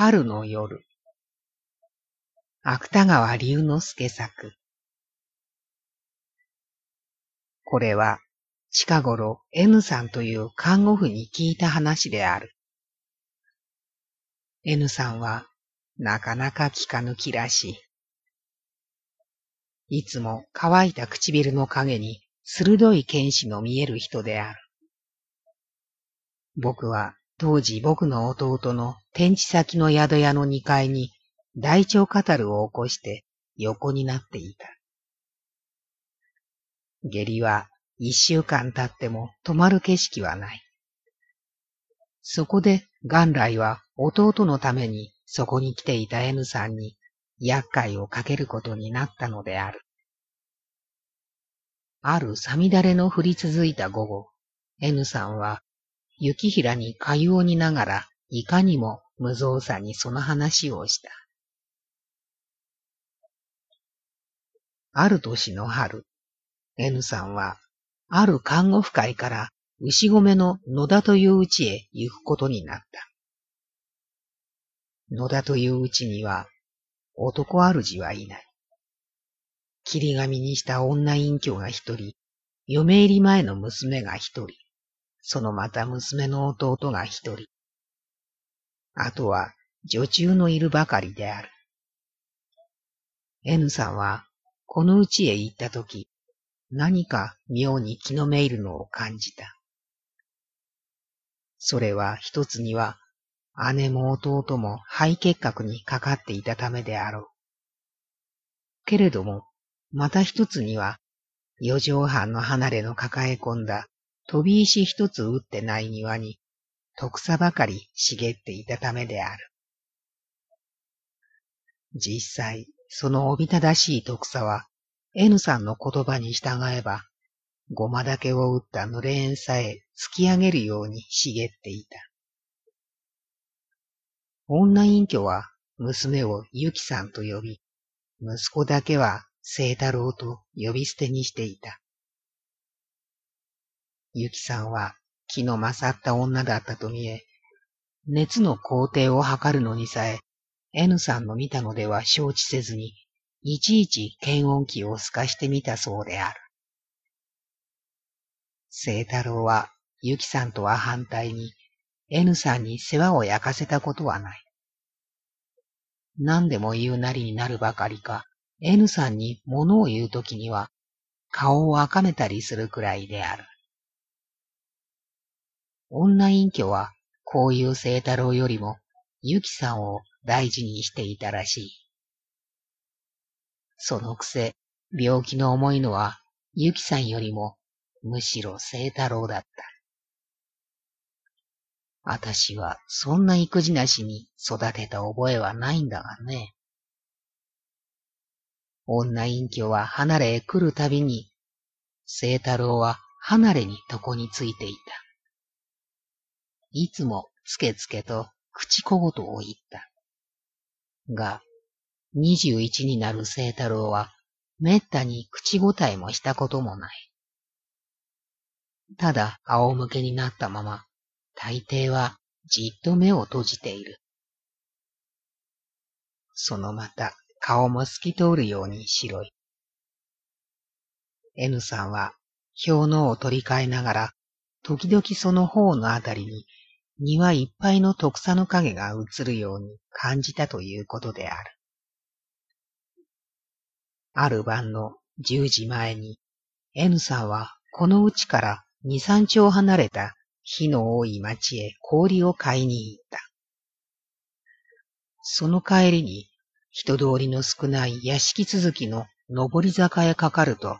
春の夜。芥川龍之介作。これは近頃 N さんという看護婦に聞いた話である。N さんはなかなか気かぬ気らしい。いつも乾いた唇の影に鋭い剣士の見える人である。僕は当時僕の弟の天地先の宿屋の二階に大腸カタルを起こして横になっていた。下痢は一週間経っても止まる景色はない。そこで元来は弟のためにそこに来ていた N さんに厄介をかけることになったのである。あるさみだれの降り続いた午後、N さんは雪平にかゆをにながら、いかにも無造作にその話をした。ある年の春、N さんは、ある看護婦会から牛込の野田という家へ行くことになった。野田という家には、男主はいない。霧紙にした女隠居が一人、嫁入り前の娘が一人、そのまた娘の弟が一人。あとは女中のいるばかりである。N さんはこの家へ行ったとき、何か妙に気のめいるのを感じた。それは一つには姉も弟も肺結核にかかっていたためであろう。けれども、また一つには、四畳半の離れの抱え込んだ飛び石一つ打ってない庭に、徳さばかり茂っていたためである。実際、そのおびただしい徳さは、N さんの言葉に従えば、ごまだけを打った濡れ縁さえ突き上げるように茂っていた。女隠居は娘をゆきさんと呼び、息子だけは聖太郎と呼び捨てにしていた。ゆきさんは気の勝った女だったと見え、熱の工程を測るのにさえ、N さんの見たのでは承知せずに、いちいち検温器を透かしてみたそうである。聖太郎は、ゆきさんとは反対に、N さんに世話を焼かせたことはない。何でも言うなりになるばかりか、N さんに物を言うときには、顔を赤めたりするくらいである。女隠居は、こういう聖太郎よりも、ゆきさんを大事にしていたらしい。そのくせ、病気の重いのは、ゆきさんよりも、むしろ聖太郎だった。あたしは、そんな育児なしに育てた覚えはないんだがね。女隠居は離れへ来るたびに、聖太郎は離れに床についていた。いつもつけつけと口小言を言った。が、二十一になる聖太郎は、めったに口答えもしたこともない。ただ仰向けになったまま、大抵はじっと目を閉じている。そのまた顔も透き通るように白い。N さんは氷のを取り替えながら、時々その方のあたりに庭いっぱいの徳さの影が映るように感じたということである。ある晩の十時前に、N さんはこのうちから二三丁離れた火の多い町へ氷を買いに行った。その帰りに人通りの少ない屋敷続きの上り坂へかかると、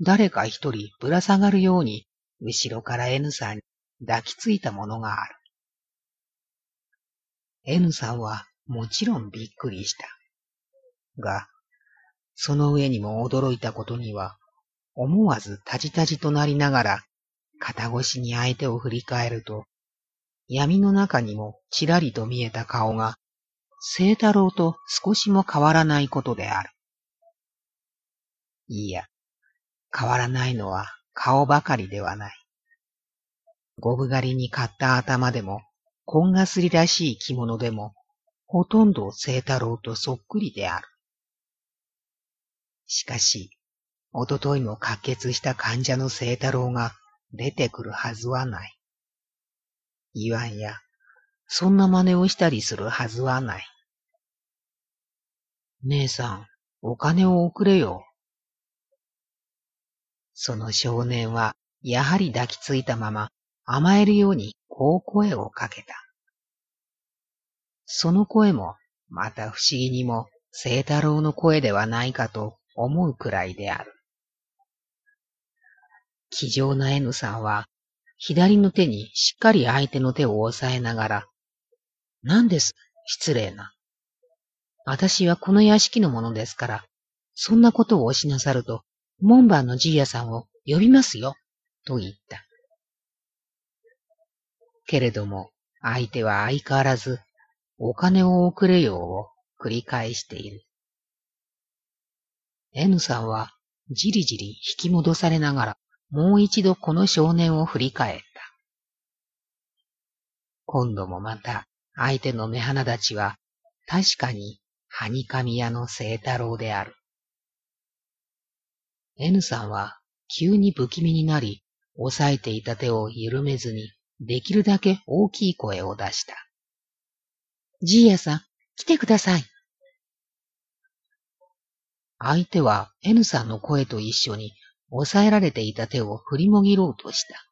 誰か一人ぶら下がるように後ろから N さんに抱きついたものがある。N さんはもちろんびっくりした。が、その上にも驚いたことには、思わずたじたじとなりながら、肩越しに相手を振り返ると、闇の中にもちらりと見えた顔が、聖太郎と少しも変わらないことである。いいや、変わらないのは顔ばかりではない。ゴブ狩りに買った頭でも、こんがすりらしい着物でも、ほとんど清太郎とそっくりである。しかし、おとといも滑血した患者の清太郎が出てくるはずはない。言わんや、そんな真似をしたりするはずはない。姉さん、お金を送れよ。その少年は、やはり抱きついたまま甘えるようにこう声をかけた。その声も、また不思議にも、清太郎の声ではないかと思うくらいである。気丈な N さんは、左の手にしっかり相手の手を押さえながら、何です、失礼な。私はこの屋敷のものですから、そんなことをおしなさると、門番のじいやさんを呼びますよ、と言った。けれども、相手は相変わらず、お金を送れようを繰り返している。N さんは、じりじり引き戻されながら、もう一度この少年を振り返った。今度もまた、相手の目鼻立ちは、確かに、はにかみ屋の清太郎である。N さんは、急に不気味になり、押さえていた手を緩めずに、できるだけ大きい声を出した。じいやさん、来てください。相手は N さんの声と一緒に押さえられていた手を振りもぎろうとした。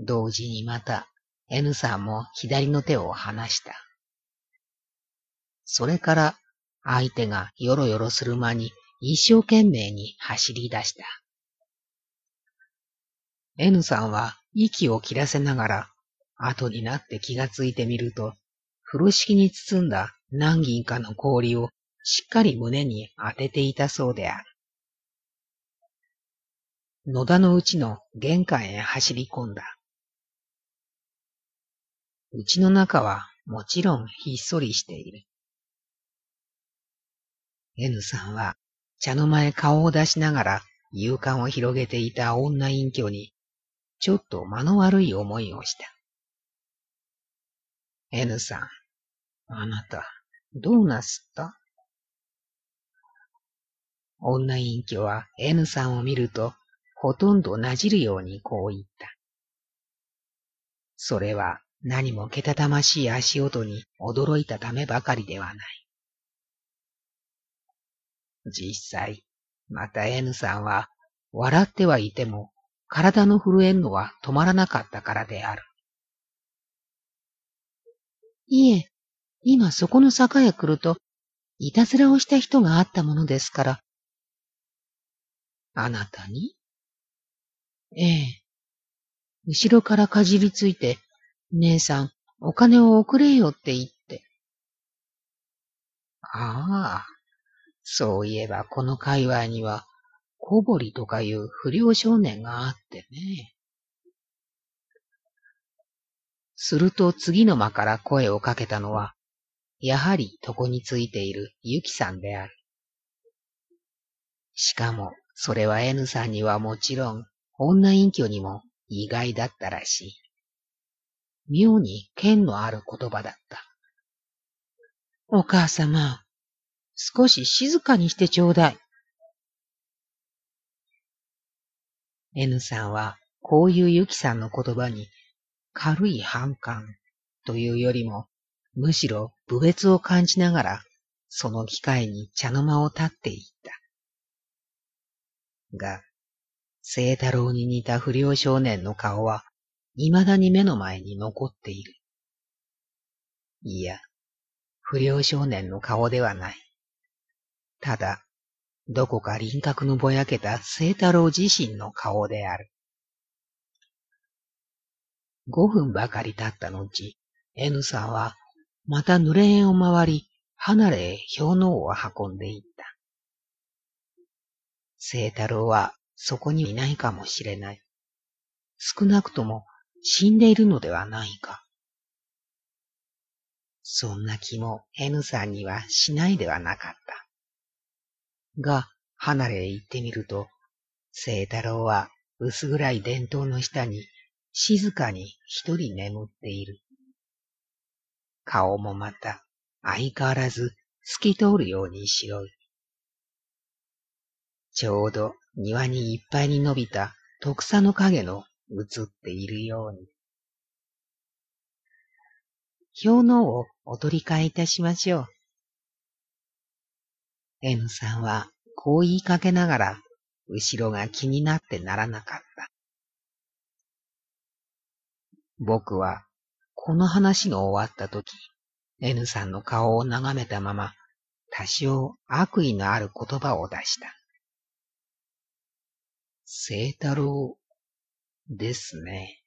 同時にまた N さんも左の手を離した。それから相手がよろよろする間に一生懸命に走り出した。N さんは息を切らせながら、後になって気がついてみると、風呂敷に包んだ何銀かの氷をしっかり胸に当てていたそうである。野田のうちの玄関へ走り込んだ。うちの中はもちろんひっそりしている。N さんは茶の間へ顔を出しながら勇敢を広げていた女隠居にちょっと間の悪い思いをした。N さん、あなた、どうなすった？女隠居は N さんを見ると、ほとんどなじるようにこう言った。それは何もけたたましい足音に驚いたためばかりではない。実際、また N さんは笑ってはいても体の震えんのは止まらなかったからである。いえ、今そこの坂へ来ると、いたずらをした人があったものですから。あなたに？ええ。後ろからかじりついて、姉さん、お金を送れよって言って。ああ、そういえばこの界隈には、小堀とかいう不良少年があってね。すると次の間から声をかけたのは、やはり床についているゆきさんである。しかも、それは N さんにはもちろん、女隠居にも意外だったらしい。妙に剣のある言葉だった。お母様、少し静かにしてちょうだい。N さんは、こういうゆきさんの言葉に、軽い反感というよりも、むしろ部別を感じながら、その機会に茶の間を立っていった。が、聖太郎に似た不良少年の顔は、未だに目の前に残っている。いや、不良少年の顔ではない。ただ、どこか輪郭のぼやけた聖太郎自身の顔である。五分ばかり経った後、N さんは、また濡れ縁を回り、離れへ氷のを運んでいった。聖太郎はそこにいないかもしれない。少なくとも死んでいるのではないか。そんな気も N さんにはしないではなかった。が、離れへ行ってみると、聖太郎は薄暗い伝統の下に静かに一人眠っている。顔もまた相変わらず透き通るように白い。ちょうど庭にいっぱいに伸びた徳草の影の映っているように。表のをお取り替えいたしましょう。N さんはこう言いかけながら後ろが気になってならなかった。僕はこの話の終わった時、N さんの顔を眺めたまま多少悪意のある言葉を出した。聖太郎ですね。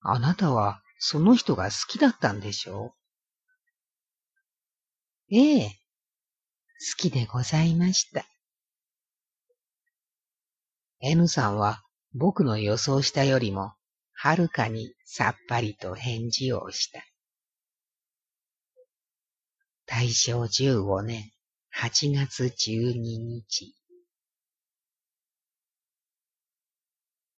あなたはその人が好きだったんでしょ？うええ、好きでございました。N さんは僕の予想したよりもはるかにさっぱりと返事をした。大正15年8月12日。